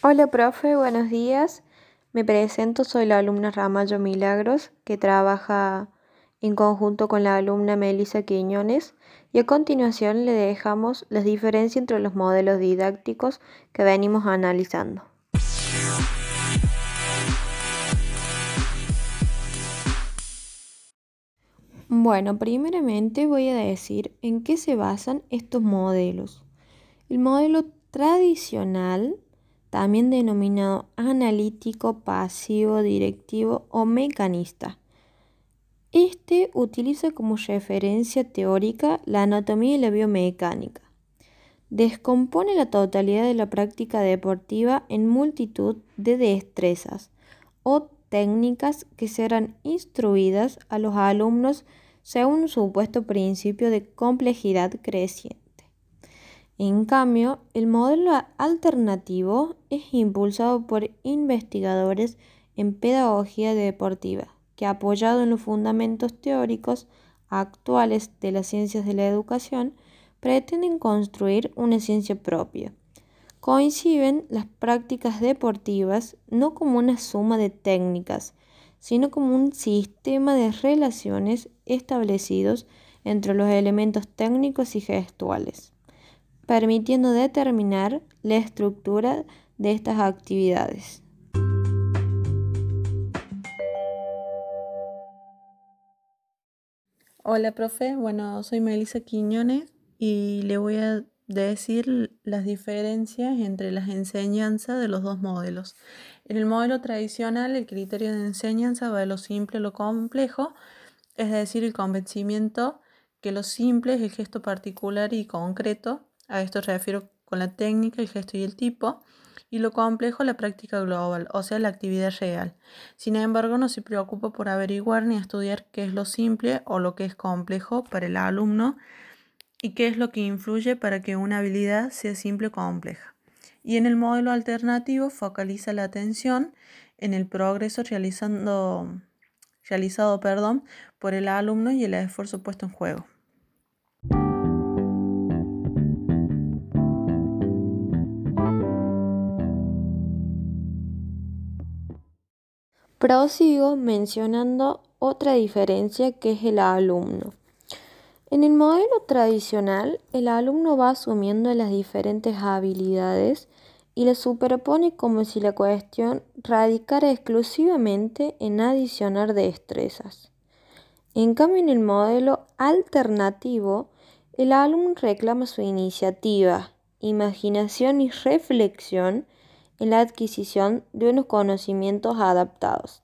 Hola, profe, buenos días. Me presento, soy la alumna Ramallo Milagros, que trabaja en conjunto con la alumna Melissa Quiñones, y a continuación le dejamos las diferencias entre los modelos didácticos que venimos analizando. Bueno, primeramente voy a decir en qué se basan estos modelos. El modelo tradicional también denominado analítico, pasivo, directivo o mecanista. Este utiliza como referencia teórica la anatomía y la biomecánica. Descompone la totalidad de la práctica deportiva en multitud de destrezas o técnicas que serán instruidas a los alumnos según un supuesto principio de complejidad creciente. En cambio, el modelo alternativo es impulsado por investigadores en pedagogía deportiva, que apoyado en los fundamentos teóricos actuales de las ciencias de la educación, pretenden construir una ciencia propia. Coinciden las prácticas deportivas no como una suma de técnicas, sino como un sistema de relaciones establecidos entre los elementos técnicos y gestuales permitiendo determinar la estructura de estas actividades. Hola, profe. Bueno, soy Melissa Quiñones y le voy a decir las diferencias entre las enseñanzas de los dos modelos. En el modelo tradicional, el criterio de enseñanza va de lo simple a lo complejo, es decir, el convencimiento que lo simple es el gesto particular y concreto a esto refiero con la técnica, el gesto y el tipo. Y lo complejo, la práctica global, o sea, la actividad real. Sin embargo, no se preocupa por averiguar ni estudiar qué es lo simple o lo que es complejo para el alumno y qué es lo que influye para que una habilidad sea simple o compleja. Y en el modelo alternativo focaliza la atención en el progreso realizando, realizado perdón, por el alumno y el esfuerzo puesto en juego. Prosigo mencionando otra diferencia que es el alumno. En el modelo tradicional, el alumno va asumiendo las diferentes habilidades y las superpone como si la cuestión radicara exclusivamente en adicionar destrezas. En cambio, en el modelo alternativo, el alumno reclama su iniciativa, imaginación y reflexión en la adquisición de unos conocimientos adaptados.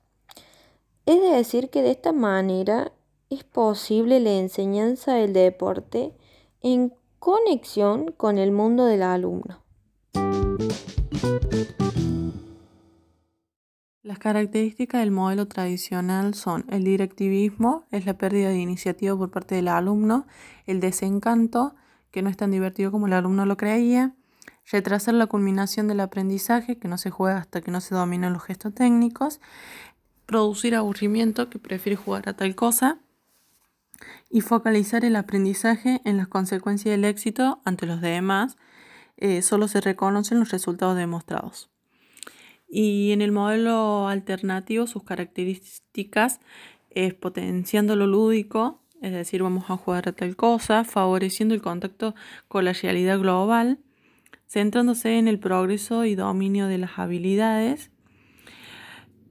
Es decir, que de esta manera es posible la enseñanza del deporte en conexión con el mundo del alumno. Las características del modelo tradicional son el directivismo, es la pérdida de iniciativa por parte del alumno, el desencanto, que no es tan divertido como el alumno lo creía, retrasar la culminación del aprendizaje, que no se juega hasta que no se dominan los gestos técnicos, producir aburrimiento, que prefiere jugar a tal cosa, y focalizar el aprendizaje en las consecuencias del éxito ante los demás, eh, solo se reconocen los resultados demostrados. Y en el modelo alternativo sus características es potenciando lo lúdico, es decir, vamos a jugar a tal cosa, favoreciendo el contacto con la realidad global, centrándose en el progreso y dominio de las habilidades,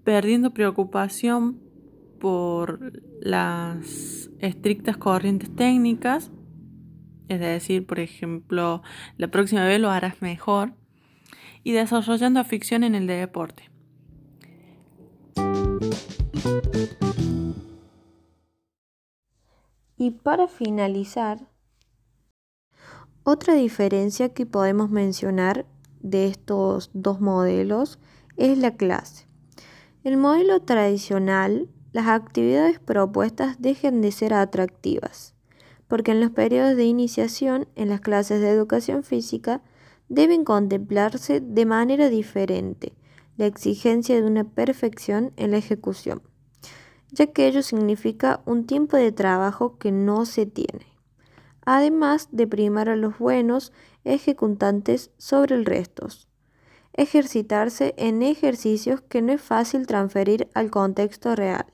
perdiendo preocupación por las estrictas corrientes técnicas, es decir, por ejemplo, la próxima vez lo harás mejor, y desarrollando afición en el deporte. Y para finalizar, otra diferencia que podemos mencionar de estos dos modelos es la clase. El modelo tradicional, las actividades propuestas dejan de ser atractivas, porque en los periodos de iniciación en las clases de educación física deben contemplarse de manera diferente la exigencia de una perfección en la ejecución, ya que ello significa un tiempo de trabajo que no se tiene además de primar a los buenos ejecutantes sobre el resto. ejercitarse en ejercicios que no es fácil transferir al contexto real.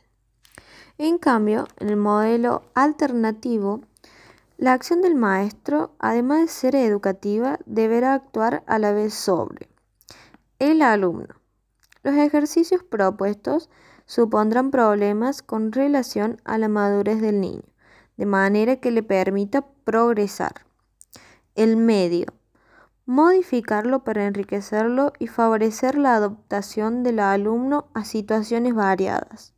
En cambio, en el modelo alternativo, la acción del maestro, además de ser educativa, deberá actuar a la vez sobre el alumno. Los ejercicios propuestos supondrán problemas con relación a la madurez del niño, de manera que le permita progresar. El medio. Modificarlo para enriquecerlo y favorecer la adaptación del alumno a situaciones variadas.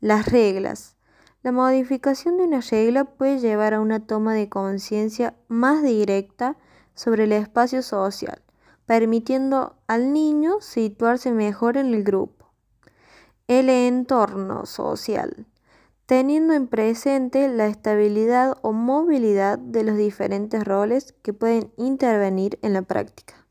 Las reglas. La modificación de una regla puede llevar a una toma de conciencia más directa sobre el espacio social, permitiendo al niño situarse mejor en el grupo. El entorno social, teniendo en presente la estabilidad o movilidad de los diferentes roles que pueden intervenir en la práctica.